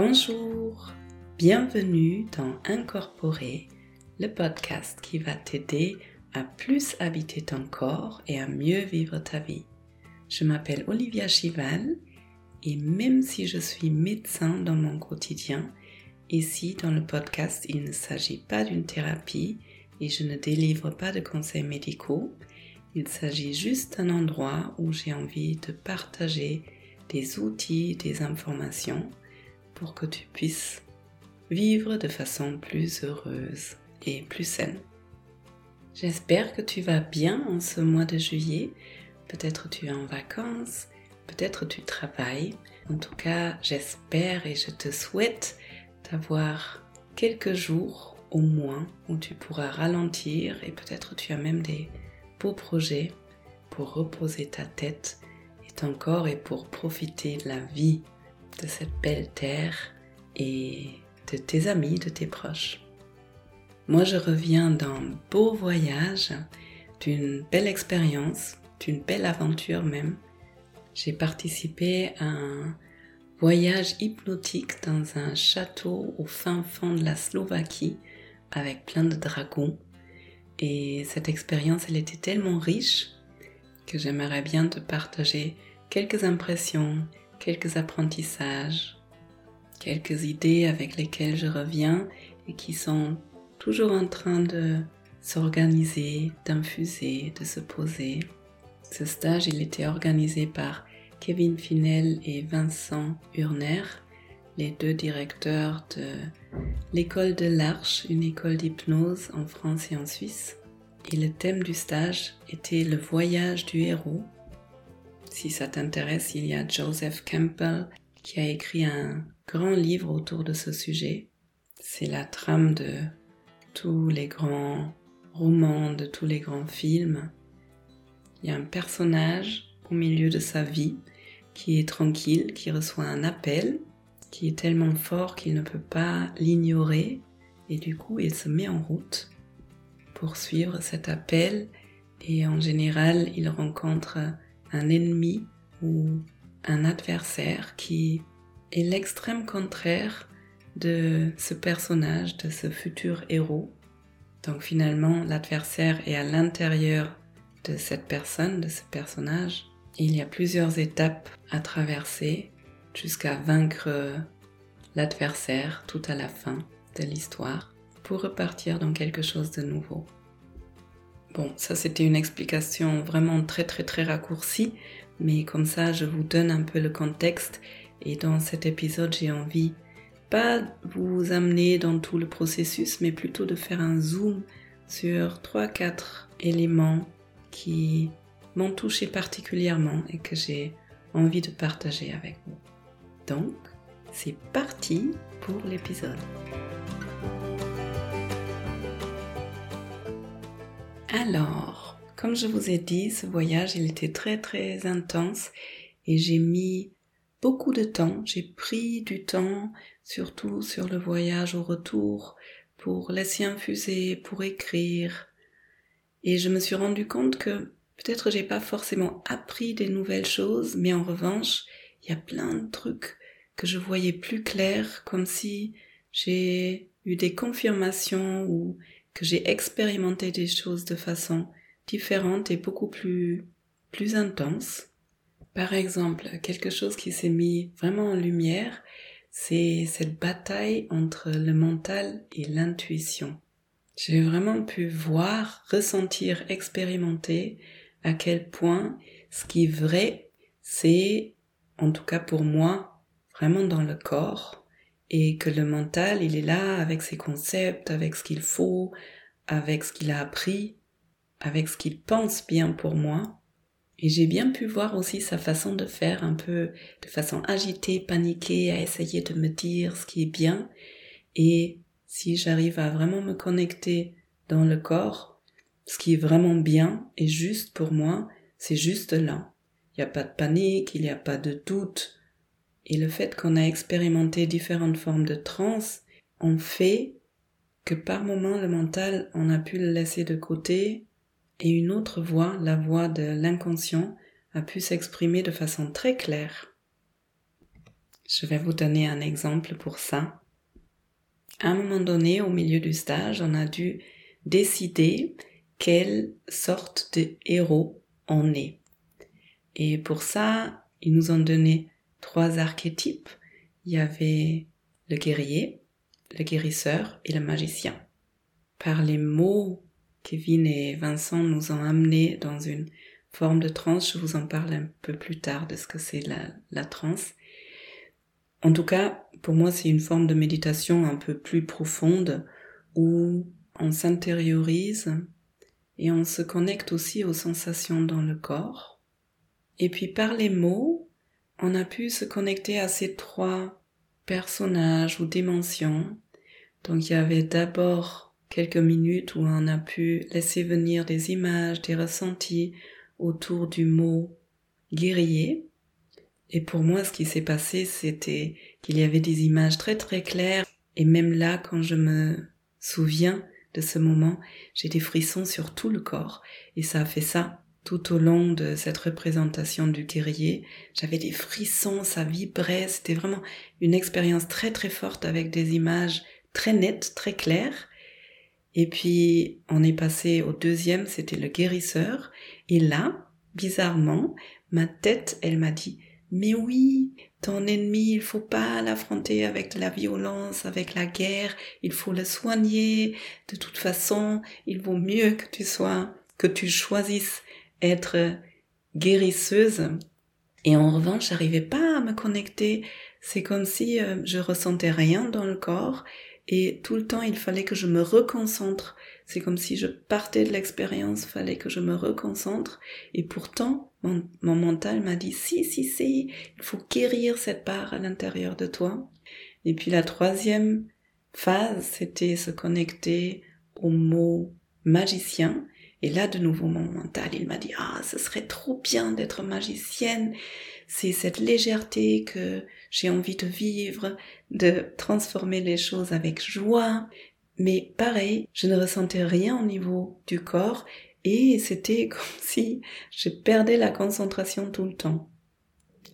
Bonjour, bienvenue dans Incorporer, le podcast qui va t'aider à plus habiter ton corps et à mieux vivre ta vie. Je m'appelle Olivia Chival et même si je suis médecin dans mon quotidien, ici dans le podcast il ne s'agit pas d'une thérapie et je ne délivre pas de conseils médicaux, il s'agit juste d'un endroit où j'ai envie de partager des outils, des informations pour que tu puisses vivre de façon plus heureuse et plus saine. J'espère que tu vas bien en ce mois de juillet. Peut-être tu es en vacances, peut-être tu travailles. En tout cas, j'espère et je te souhaite d'avoir quelques jours au moins où tu pourras ralentir et peut-être tu as même des beaux projets pour reposer ta tête et ton corps et pour profiter de la vie de cette belle terre et de tes amis, de tes proches. Moi, je reviens d'un beau voyage, d'une belle expérience, d'une belle aventure même. J'ai participé à un voyage hypnotique dans un château au fin fond de la Slovaquie avec plein de dragons. Et cette expérience, elle était tellement riche que j'aimerais bien te partager quelques impressions, quelques apprentissages, quelques idées avec lesquelles je reviens et qui sont toujours en train de s'organiser, d'infuser, de se poser. Ce stage, il était organisé par Kevin Finel et Vincent Urner, les deux directeurs de l'école de l'Arche, une école d'hypnose en France et en Suisse. Et le thème du stage était le voyage du héros si ça t'intéresse, il y a Joseph Campbell qui a écrit un grand livre autour de ce sujet. C'est la trame de tous les grands romans, de tous les grands films. Il y a un personnage au milieu de sa vie qui est tranquille, qui reçoit un appel, qui est tellement fort qu'il ne peut pas l'ignorer et du coup il se met en route pour suivre cet appel et en général il rencontre un ennemi ou un adversaire qui est l'extrême contraire de ce personnage, de ce futur héros. Donc finalement, l'adversaire est à l'intérieur de cette personne, de ce personnage. Il y a plusieurs étapes à traverser jusqu'à vaincre l'adversaire tout à la fin de l'histoire pour repartir dans quelque chose de nouveau. Bon, ça c'était une explication vraiment très très très raccourcie, mais comme ça je vous donne un peu le contexte et dans cet épisode j'ai envie pas vous amener dans tout le processus, mais plutôt de faire un zoom sur 3-4 éléments qui m'ont touché particulièrement et que j'ai envie de partager avec vous. Donc, c'est parti pour l'épisode. Alors, comme je vous ai dit, ce voyage, il était très très intense et j'ai mis beaucoup de temps, j'ai pris du temps, surtout sur le voyage au retour, pour laisser infuser, pour écrire. Et je me suis rendu compte que peut-être j'ai pas forcément appris des nouvelles choses, mais en revanche, il y a plein de trucs que je voyais plus clair, comme si j'ai eu des confirmations ou que j'ai expérimenté des choses de façon différente et beaucoup plus, plus intense. Par exemple, quelque chose qui s'est mis vraiment en lumière, c'est cette bataille entre le mental et l'intuition. J'ai vraiment pu voir, ressentir, expérimenter à quel point ce qui est vrai, c'est, en tout cas pour moi, vraiment dans le corps, et que le mental, il est là avec ses concepts, avec ce qu'il faut, avec ce qu'il a appris, avec ce qu'il pense bien pour moi. Et j'ai bien pu voir aussi sa façon de faire un peu de façon agitée, paniquée, à essayer de me dire ce qui est bien. Et si j'arrive à vraiment me connecter dans le corps, ce qui est vraiment bien et juste pour moi, c'est juste là. Il n'y a pas de panique, il n'y a pas de doute, et le fait qu'on a expérimenté différentes formes de transe, on fait que par moment le mental, on a pu le laisser de côté et une autre voix, la voix de l'inconscient, a pu s'exprimer de façon très claire. Je vais vous donner un exemple pour ça. À un moment donné, au milieu du stage, on a dû décider quelle sorte de héros on est. Et pour ça, ils nous ont donné trois archétypes. Il y avait le guerrier, le guérisseur et le magicien. Par les mots, Kevin et Vincent nous ont amenés dans une forme de transe. Je vous en parle un peu plus tard de ce que c'est la, la transe. En tout cas, pour moi, c'est une forme de méditation un peu plus profonde où on s'intériorise et on se connecte aussi aux sensations dans le corps. Et puis par les mots, on a pu se connecter à ces trois personnages ou dimensions. Donc il y avait d'abord quelques minutes où on a pu laisser venir des images, des ressentis autour du mot guerrier. Et pour moi, ce qui s'est passé, c'était qu'il y avait des images très très claires. Et même là, quand je me souviens de ce moment, j'ai des frissons sur tout le corps. Et ça a fait ça tout au long de cette représentation du guerrier. J'avais des frissons, ça vibrait. C'était vraiment une expérience très très forte avec des images très nettes, très claires. Et puis, on est passé au deuxième, c'était le guérisseur. Et là, bizarrement, ma tête, elle m'a dit, mais oui, ton ennemi, il faut pas l'affronter avec de la violence, avec la guerre, il faut le soigner. De toute façon, il vaut mieux que tu sois, que tu choisisses être guérisseuse. Et en revanche, j'arrivais pas à me connecter. C'est comme si euh, je ressentais rien dans le corps et tout le temps il fallait que je me reconcentre c'est comme si je partais de l'expérience, fallait que je me reconcentre. Et pourtant, mon, mental m'a dit, si, si, si, il faut guérir cette part à l'intérieur de toi. Et puis la troisième phase, c'était se connecter au mot magicien. Et là, de nouveau, mon mental, il m'a dit, ah, ce serait trop bien d'être magicienne. C'est cette légèreté que j'ai envie de vivre, de transformer les choses avec joie. Mais pareil, je ne ressentais rien au niveau du corps et c'était comme si je perdais la concentration tout le temps.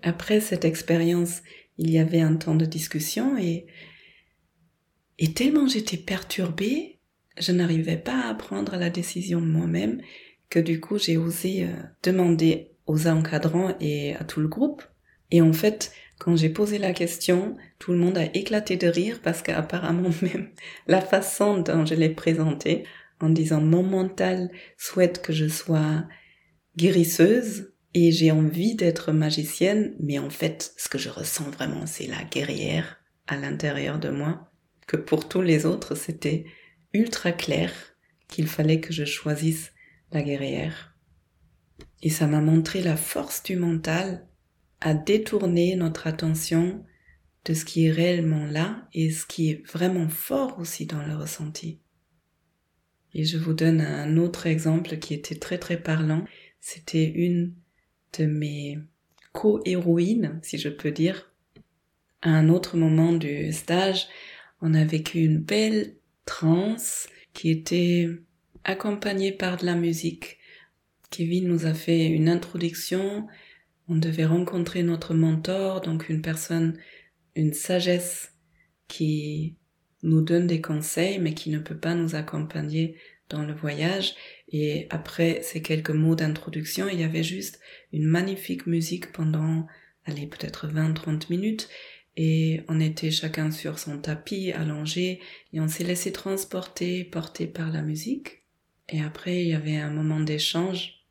Après cette expérience, il y avait un temps de discussion et, et tellement j'étais perturbée, je n'arrivais pas à prendre la décision moi-même que du coup j'ai osé euh, demander aux encadrants et à tout le groupe. Et en fait, quand j'ai posé la question, tout le monde a éclaté de rire parce qu'apparemment même la façon dont je l'ai présentée, en disant mon mental souhaite que je sois guérisseuse et j'ai envie d'être magicienne, mais en fait ce que je ressens vraiment c'est la guerrière à l'intérieur de moi, que pour tous les autres c'était ultra clair qu'il fallait que je choisisse la guerrière. Et ça m'a montré la force du mental à détourner notre attention de ce qui est réellement là et ce qui est vraiment fort aussi dans le ressenti. Et je vous donne un autre exemple qui était très très parlant. C'était une de mes co-héroïnes, si je peux dire. À un autre moment du stage, on a vécu une belle transe qui était accompagnée par de la musique. Kevin nous a fait une introduction on devait rencontrer notre mentor, donc une personne, une sagesse qui nous donne des conseils mais qui ne peut pas nous accompagner dans le voyage. Et après ces quelques mots d'introduction, il y avait juste une magnifique musique pendant, allez, peut-être 20-30 minutes. Et on était chacun sur son tapis, allongé, et on s'est laissé transporter, porter par la musique. Et après, il y avait un moment d'échange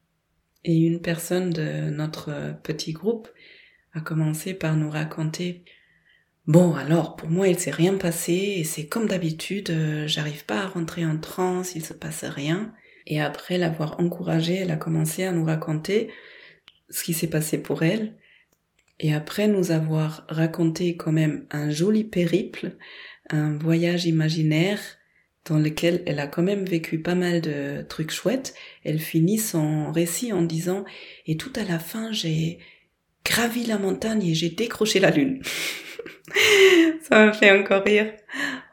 et une personne de notre petit groupe a commencé par nous raconter Bon, alors, pour moi, il s'est rien passé, et c'est comme d'habitude, euh, j'arrive pas à rentrer en transe, il se passe rien. Et après l'avoir encouragée, elle a commencé à nous raconter ce qui s'est passé pour elle. Et après nous avoir raconté quand même un joli périple, un voyage imaginaire dans lequel elle a quand même vécu pas mal de trucs chouettes, elle finit son récit en disant et tout à la fin j'ai gravi la montagne et j'ai décroché la lune. Ça m'a fait encore rire.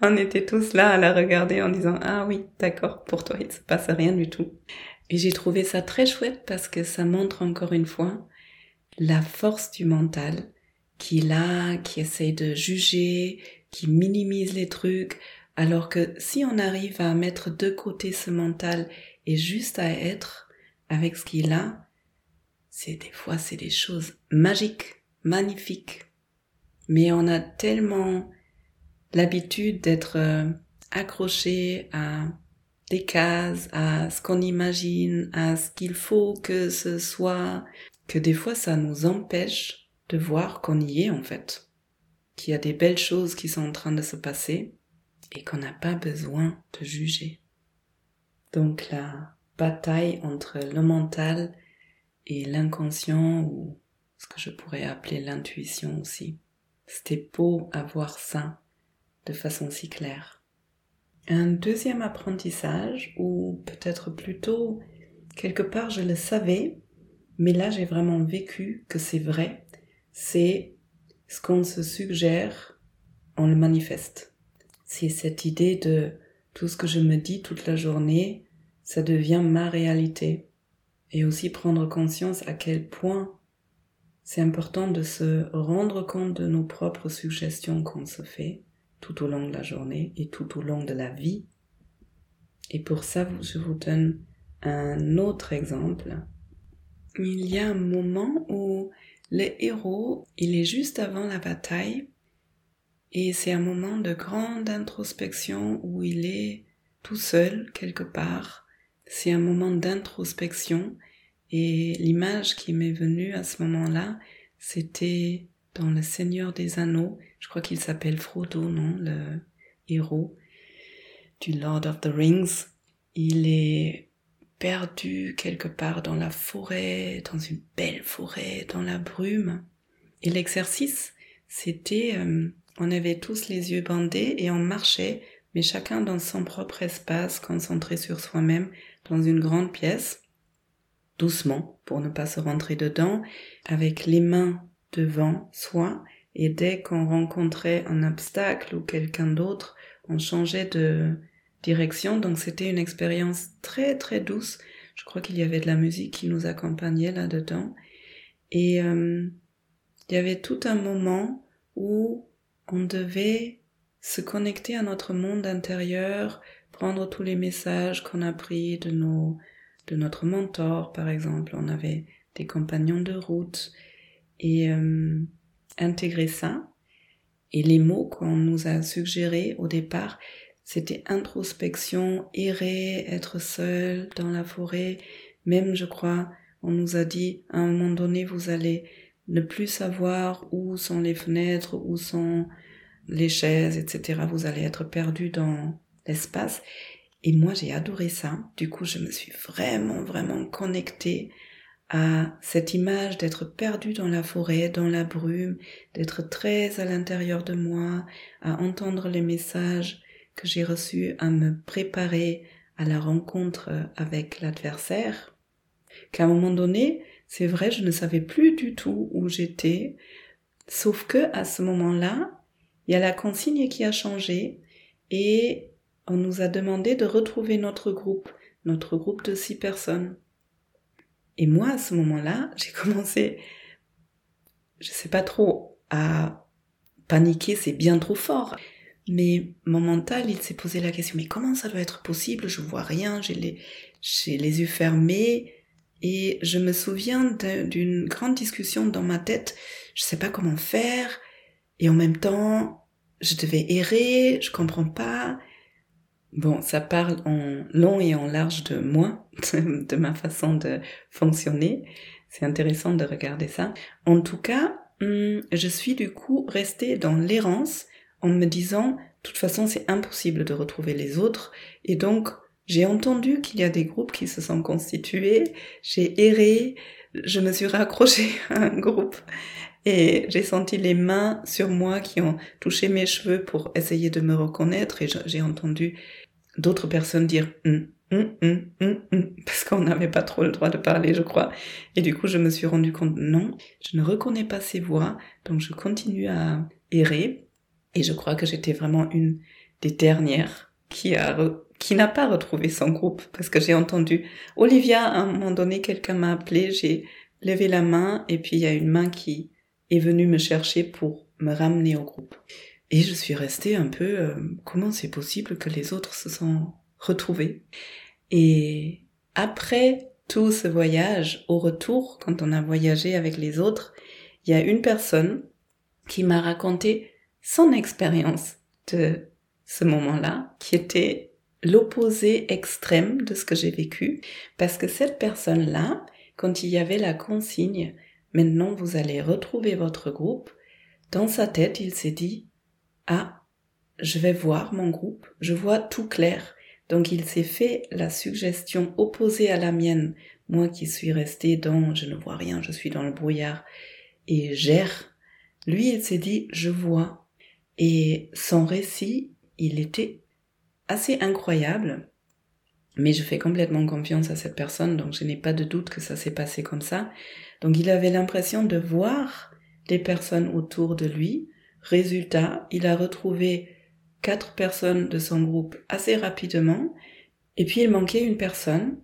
On était tous là à la regarder en disant ah oui d'accord pour toi il se passe rien du tout. Et j'ai trouvé ça très chouette parce que ça montre encore une fois la force du mental qui est là, qui essaie de juger, qui minimise les trucs, alors que si on arrive à mettre de côté ce mental et juste à être avec ce qu'il a, c'est des fois c'est des choses magiques, magnifiques. Mais on a tellement l'habitude d'être euh, accroché à des cases, à ce qu'on imagine, à ce qu'il faut que ce soit, que des fois ça nous empêche de voir qu'on y est en fait, qu'il y a des belles choses qui sont en train de se passer et qu'on n'a pas besoin de juger. Donc la bataille entre le mental et l'inconscient ou ce que je pourrais appeler l'intuition aussi. C'était beau à voir ça de façon si claire. Un deuxième apprentissage, ou peut-être plutôt quelque part je le savais, mais là j'ai vraiment vécu que c'est vrai, c'est ce qu'on se suggère, on le manifeste. C'est cette idée de tout ce que je me dis toute la journée, ça devient ma réalité. Et aussi prendre conscience à quel point c'est important de se rendre compte de nos propres suggestions qu'on se fait tout au long de la journée et tout au long de la vie. Et pour ça, je vous donne un autre exemple. Il y a un moment où le héros, il est juste avant la bataille et c'est un moment de grande introspection où il est tout seul quelque part. C'est un moment d'introspection et l'image qui m'est venue à ce moment-là, c'était dans Le Seigneur des Anneaux. Je crois qu'il s'appelle Frodo, non, le héros du Lord of the Rings. Il est perdu quelque part dans la forêt, dans une belle forêt, dans la brume. Et l'exercice, c'était, euh, on avait tous les yeux bandés et on marchait, mais chacun dans son propre espace, concentré sur soi-même, dans une grande pièce, doucement, pour ne pas se rentrer dedans, avec les mains devant soi, et dès qu'on rencontrait un obstacle ou quelqu'un d'autre, on changeait de, direction. Donc c'était une expérience très très douce. Je crois qu'il y avait de la musique qui nous accompagnait là-dedans. Et euh, il y avait tout un moment où on devait se connecter à notre monde intérieur, prendre tous les messages qu'on a pris de nos de notre mentor par exemple. On avait des compagnons de route et euh, intégrer ça. Et les mots qu'on nous a suggérés au départ, c'était introspection, errer, être seul dans la forêt. Même, je crois, on nous a dit, à un moment donné, vous allez ne plus savoir où sont les fenêtres, où sont les chaises, etc. Vous allez être perdu dans l'espace. Et moi, j'ai adoré ça. Du coup, je me suis vraiment, vraiment connectée à cette image d'être perdu dans la forêt, dans la brume, d'être très à l'intérieur de moi, à entendre les messages que j'ai reçu à me préparer à la rencontre avec l'adversaire, qu'à un moment donné, c'est vrai, je ne savais plus du tout où j'étais, sauf que à ce moment-là, il y a la consigne qui a changé et on nous a demandé de retrouver notre groupe, notre groupe de six personnes. Et moi, à ce moment-là, j'ai commencé, je sais pas trop, à paniquer, c'est bien trop fort. Mais mon mental, il s'est posé la question, mais comment ça doit être possible? Je vois rien, j'ai les, yeux fermés. Et je me souviens d'une grande discussion dans ma tête. Je sais pas comment faire. Et en même temps, je devais errer, je comprends pas. Bon, ça parle en long et en large de moi, de ma façon de fonctionner. C'est intéressant de regarder ça. En tout cas, hum, je suis du coup restée dans l'errance en me disant, de toute façon, c'est impossible de retrouver les autres. Et donc, j'ai entendu qu'il y a des groupes qui se sont constitués. J'ai erré. Je me suis raccrochée à un groupe. Et j'ai senti les mains sur moi qui ont touché mes cheveux pour essayer de me reconnaître. Et j'ai entendu d'autres personnes dire hum, hum, hum, parce qu'on n'avait pas trop le droit de parler, je crois. Et du coup, je me suis rendu compte, non, je ne reconnais pas ces voix, donc je continue à errer. Et je crois que j'étais vraiment une des dernières qui a qui n'a pas retrouvé son groupe parce que j'ai entendu Olivia à un moment donné quelqu'un m'a appelé, j'ai levé la main et puis il y a une main qui est venu me chercher pour me ramener au groupe. Et je suis restée un peu, euh, comment c'est possible que les autres se sont retrouvés? Et après tout ce voyage, au retour, quand on a voyagé avec les autres, il y a une personne qui m'a raconté son expérience de ce moment-là, qui était l'opposé extrême de ce que j'ai vécu, parce que cette personne-là, quand il y avait la consigne, maintenant vous allez retrouver votre groupe, dans sa tête, il s'est dit, ah, je vais voir mon groupe, je vois tout clair. Donc il s'est fait la suggestion opposée à la mienne, moi qui suis resté dans je ne vois rien, je suis dans le brouillard et gère. Lui, il s'est dit je vois. Et son récit, il était assez incroyable. Mais je fais complètement confiance à cette personne, donc je n'ai pas de doute que ça s'est passé comme ça. Donc il avait l'impression de voir des personnes autour de lui. Résultat, il a retrouvé quatre personnes de son groupe assez rapidement. Et puis il manquait une personne.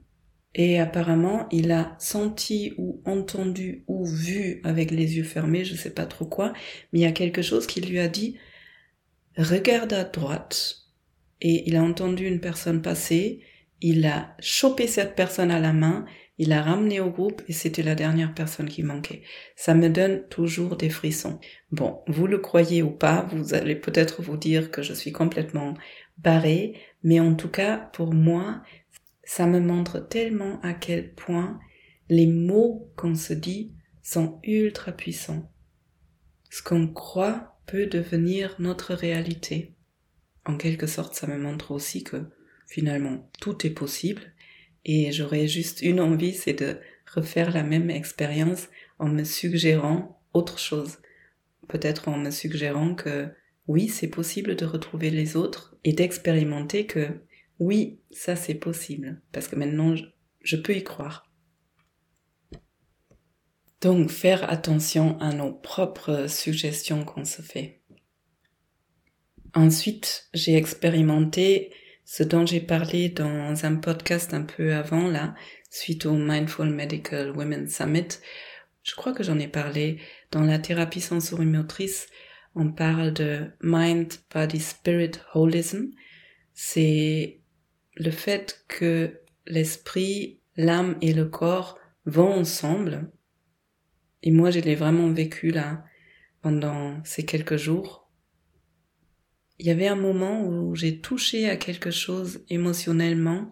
Et apparemment, il a senti ou entendu ou vu avec les yeux fermés, je sais pas trop quoi, mais il y a quelque chose qui lui a dit, regarde à droite, et il a entendu une personne passer, il a chopé cette personne à la main, il l'a ramené au groupe et c'était la dernière personne qui manquait. Ça me donne toujours des frissons. Bon, vous le croyez ou pas, vous allez peut-être vous dire que je suis complètement barrée, mais en tout cas, pour moi, ça me montre tellement à quel point les mots qu'on se dit sont ultra puissants. Ce qu'on croit peut devenir notre réalité en quelque sorte, ça me montre aussi que finalement, tout est possible. Et j'aurais juste une envie, c'est de refaire la même expérience en me suggérant autre chose. Peut-être en me suggérant que oui, c'est possible de retrouver les autres et d'expérimenter que oui, ça c'est possible. Parce que maintenant, je peux y croire. Donc, faire attention à nos propres suggestions qu'on se fait. Ensuite, j'ai expérimenté ce dont j'ai parlé dans un podcast un peu avant, là, suite au Mindful Medical Women Summit. Je crois que j'en ai parlé dans la thérapie sensorimotrice. On parle de Mind, Body, Spirit Holism. C'est le fait que l'esprit, l'âme et le corps vont ensemble. Et moi, je l'ai vraiment vécu là pendant ces quelques jours. Il y avait un moment où j'ai touché à quelque chose émotionnellement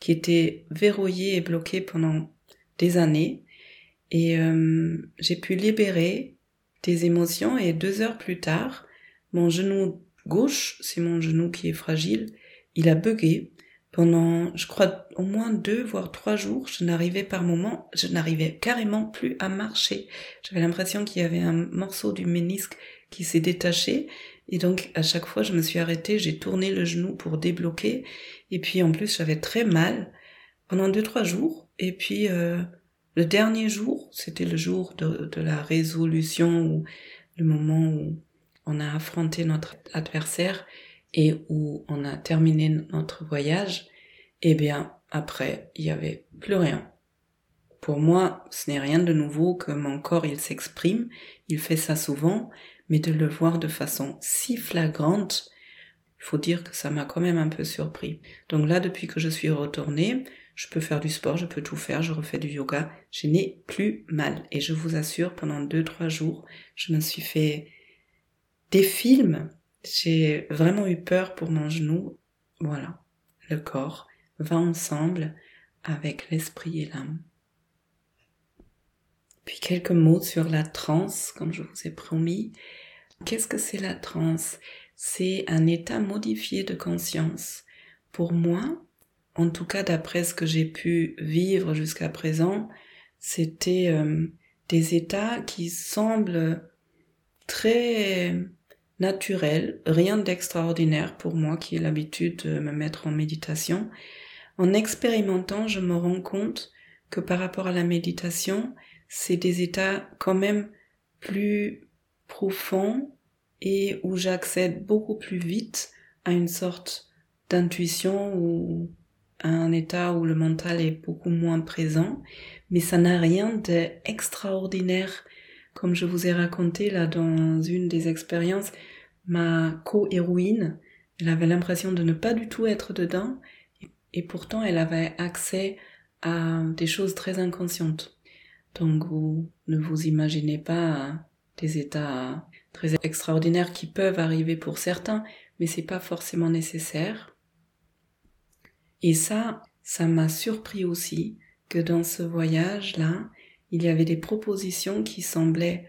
qui était verrouillé et bloqué pendant des années. Et euh, j'ai pu libérer des émotions et deux heures plus tard, mon genou gauche, c'est mon genou qui est fragile, il a bugué pendant, je crois, au moins deux voire trois jours. Je n'arrivais par moment, je n'arrivais carrément plus à marcher. J'avais l'impression qu'il y avait un morceau du ménisque qui s'est détaché et donc à chaque fois je me suis arrêtée, j'ai tourné le genou pour débloquer. Et puis en plus j'avais très mal pendant deux trois jours. Et puis euh, le dernier jour, c'était le jour de, de, la résolution ou le moment où on a affronté notre adversaire et où on a terminé notre voyage. Eh bien après il y avait plus rien. Pour moi, ce n'est rien de nouveau que mon corps il s'exprime, il fait ça souvent, mais de le voir de façon si flagrante, il faut dire que ça m'a quand même un peu surpris. Donc là, depuis que je suis retournée, je peux faire du sport, je peux tout faire, je refais du yoga, je n'ai plus mal. Et je vous assure, pendant deux, trois jours, je me suis fait des films. J'ai vraiment eu peur pour mon genou. Voilà. Le corps va ensemble avec l'esprit et l'âme. Puis quelques mots sur la transe, comme je vous ai promis. Qu'est-ce que c'est la transe? C'est un état modifié de conscience. Pour moi, en tout cas d'après ce que j'ai pu vivre jusqu'à présent, c'était euh, des états qui semblent très naturels, rien d'extraordinaire pour moi qui ai l'habitude de me mettre en méditation. En expérimentant, je me rends compte que par rapport à la méditation, c'est des états quand même plus profonds et où j'accède beaucoup plus vite à une sorte d'intuition ou à un état où le mental est beaucoup moins présent, mais ça n'a rien d'extraordinaire comme je vous ai raconté là dans une des expériences, ma co-héroïne, elle avait l'impression de ne pas du tout être dedans et pourtant elle avait accès à des choses très inconscientes. Donc vous ne vous imaginez pas des états très extraordinaires qui peuvent arriver pour certains, mais c'est pas forcément nécessaire. Et ça, ça m'a surpris aussi que dans ce voyage-là, il y avait des propositions qui semblaient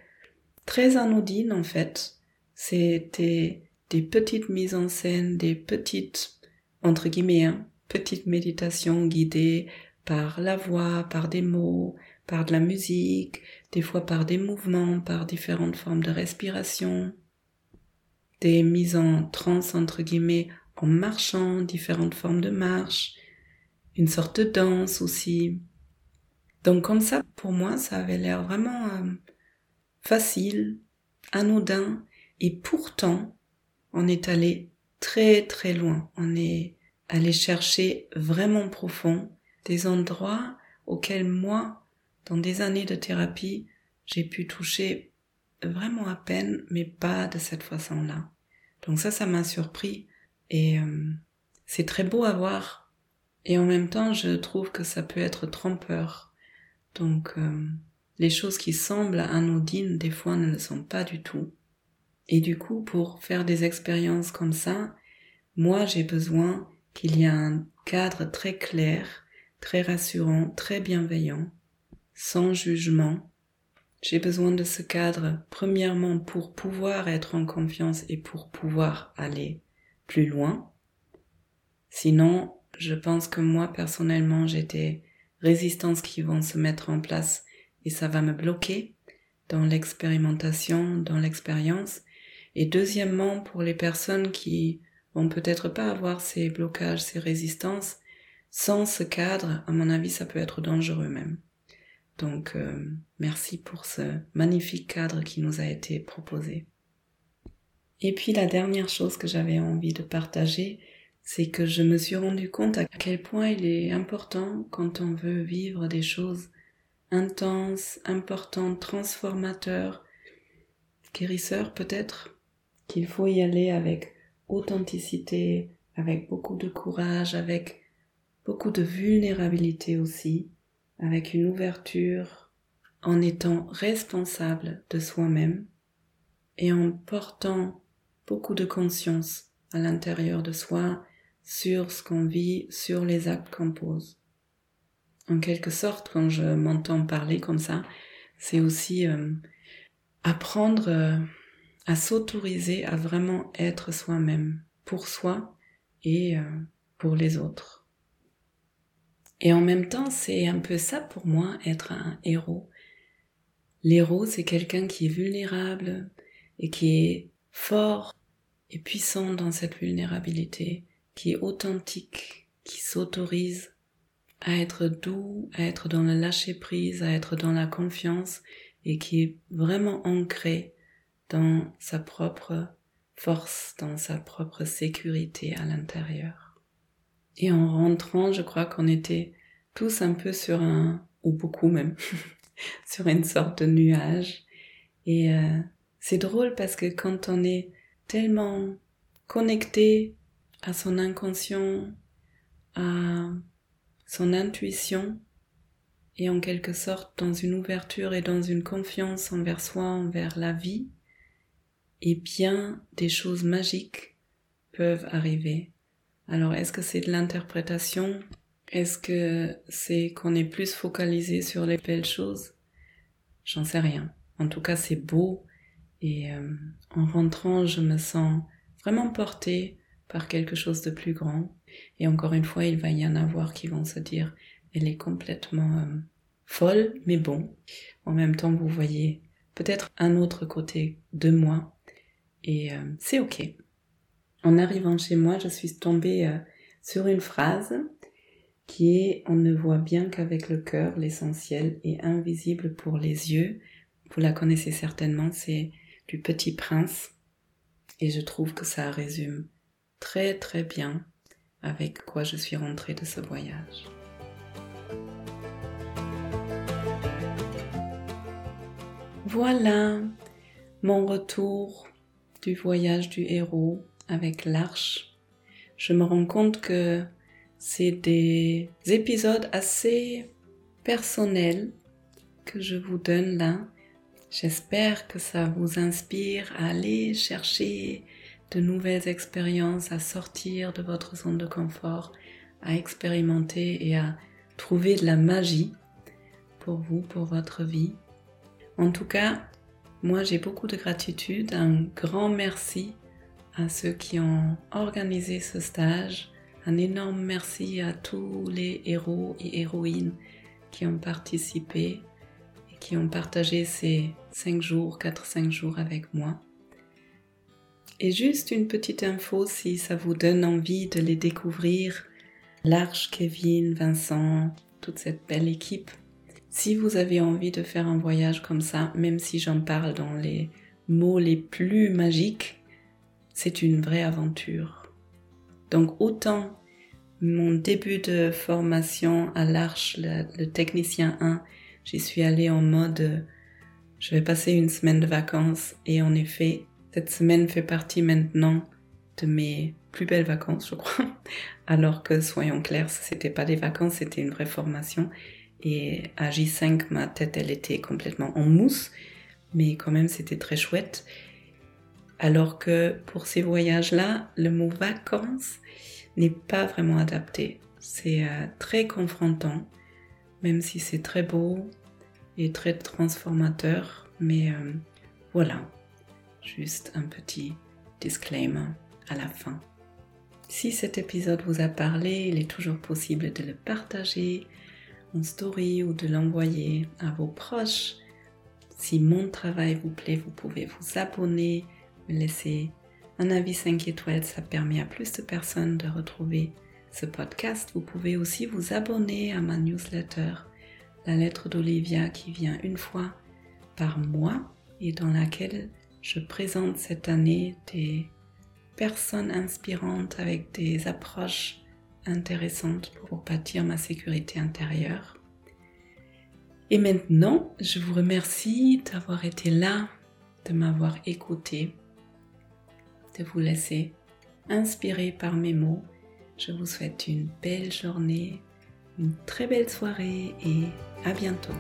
très anodines en fait. C'était des petites mises en scène, des petites, entre guillemets, hein, petites méditations guidées par la voix, par des mots, par de la musique, des fois par des mouvements, par différentes formes de respiration, des mises en transe entre guillemets en marchant, différentes formes de marche, une sorte de danse aussi. Donc comme ça, pour moi, ça avait l'air vraiment euh, facile, anodin, et pourtant, on est allé très très loin. On est allé chercher vraiment profond des endroits auxquels moi, dans des années de thérapie, j'ai pu toucher vraiment à peine, mais pas de cette façon-là. Donc ça, ça m'a surpris et euh, c'est très beau à voir. Et en même temps, je trouve que ça peut être trompeur. Donc euh, les choses qui semblent anodines, des fois, ne le sont pas du tout. Et du coup, pour faire des expériences comme ça, moi, j'ai besoin qu'il y ait un cadre très clair, très rassurant, très bienveillant, sans jugement, j'ai besoin de ce cadre, premièrement, pour pouvoir être en confiance et pour pouvoir aller plus loin. Sinon, je pense que moi, personnellement, des résistances qui vont se mettre en place et ça va me bloquer dans l'expérimentation, dans l'expérience. Et deuxièmement, pour les personnes qui vont peut-être pas avoir ces blocages, ces résistances, sans ce cadre, à mon avis, ça peut être dangereux même. Donc euh, merci pour ce magnifique cadre qui nous a été proposé. Et puis la dernière chose que j'avais envie de partager, c'est que je me suis rendu compte à quel point il est important quand on veut vivre des choses intenses, importantes, transformateurs, guérisseurs peut-être, qu'il faut y aller avec authenticité, avec beaucoup de courage, avec beaucoup de vulnérabilité aussi, avec une ouverture, en étant responsable de soi-même et en portant beaucoup de conscience à l'intérieur de soi sur ce qu'on vit, sur les actes qu'on pose. En quelque sorte, quand je m'entends parler comme ça, c'est aussi euh, apprendre euh, à s'autoriser à vraiment être soi-même, pour soi et euh, pour les autres. Et en même temps, c'est un peu ça pour moi, être un héros. L'héros, c'est quelqu'un qui est vulnérable et qui est fort et puissant dans cette vulnérabilité, qui est authentique, qui s'autorise à être doux, à être dans le lâcher prise, à être dans la confiance et qui est vraiment ancré dans sa propre force, dans sa propre sécurité à l'intérieur. Et en rentrant, je crois qu'on était tous un peu sur un, ou beaucoup même, sur une sorte de nuage. Et euh, c'est drôle parce que quand on est tellement connecté à son inconscient, à son intuition, et en quelque sorte dans une ouverture et dans une confiance envers soi, envers la vie, et bien des choses magiques peuvent arriver. Alors, est-ce que c'est de l'interprétation? Est-ce que c'est qu'on est plus focalisé sur les belles choses? J'en sais rien. En tout cas, c'est beau et euh, en rentrant, je me sens vraiment portée par quelque chose de plus grand. Et encore une fois, il va y en avoir qui vont se dire, elle est complètement euh, folle, mais bon. En même temps, vous voyez peut-être un autre côté de moi. Et euh, c'est ok. En arrivant chez moi, je suis tombée euh, sur une phrase qui est On ne voit bien qu'avec le cœur, l'essentiel est invisible pour les yeux. Vous la connaissez certainement, c'est du Petit Prince. Et je trouve que ça résume très très bien avec quoi je suis rentrée de ce voyage. Voilà mon retour du voyage du héros avec l'arche. Je me rends compte que c'est des épisodes assez personnels que je vous donne là. J'espère que ça vous inspire à aller chercher de nouvelles expériences, à sortir de votre zone de confort, à expérimenter et à trouver de la magie pour vous, pour votre vie. En tout cas, moi j'ai beaucoup de gratitude, un grand merci à ceux qui ont organisé ce stage, un énorme merci à tous les héros et héroïnes qui ont participé et qui ont partagé ces 5 jours, 4-5 jours avec moi. Et juste une petite info si ça vous donne envie de les découvrir, L'Arche, Kevin, Vincent, toute cette belle équipe. Si vous avez envie de faire un voyage comme ça, même si j'en parle dans les mots les plus magiques, c'est une vraie aventure. Donc autant mon début de formation à l'Arche, le, technicien 1, j'y suis allée en mode je vais passer une semaine de vacances et en effet, cette semaine fait partie maintenant de mes plus belles vacances, je crois. Alors que, soyons clairs, c'était pas des vacances, c'était une vraie formation. Et à J5, ma tête, elle était complètement en mousse, mais quand même, c'était très chouette. Alors que pour ces voyages-là, le mot vacances n'est pas vraiment adapté. C'est euh, très confrontant, même si c'est très beau et très transformateur. Mais euh, voilà, juste un petit disclaimer à la fin. Si cet épisode vous a parlé, il est toujours possible de le partager en story ou de l'envoyer à vos proches. Si mon travail vous plaît, vous pouvez vous abonner, me laisser un avis 5 étoiles, ça permet à plus de personnes de retrouver ce podcast. Vous pouvez aussi vous abonner à ma newsletter, la lettre d'Olivia qui vient une fois par mois et dans laquelle je présente cette année des personnes inspirantes avec des approches intéressantes pour bâtir ma sécurité intérieure. Et maintenant, je vous remercie d'avoir été là, de m'avoir écouté, de vous laisser inspirer par mes mots. Je vous souhaite une belle journée, une très belle soirée et à bientôt.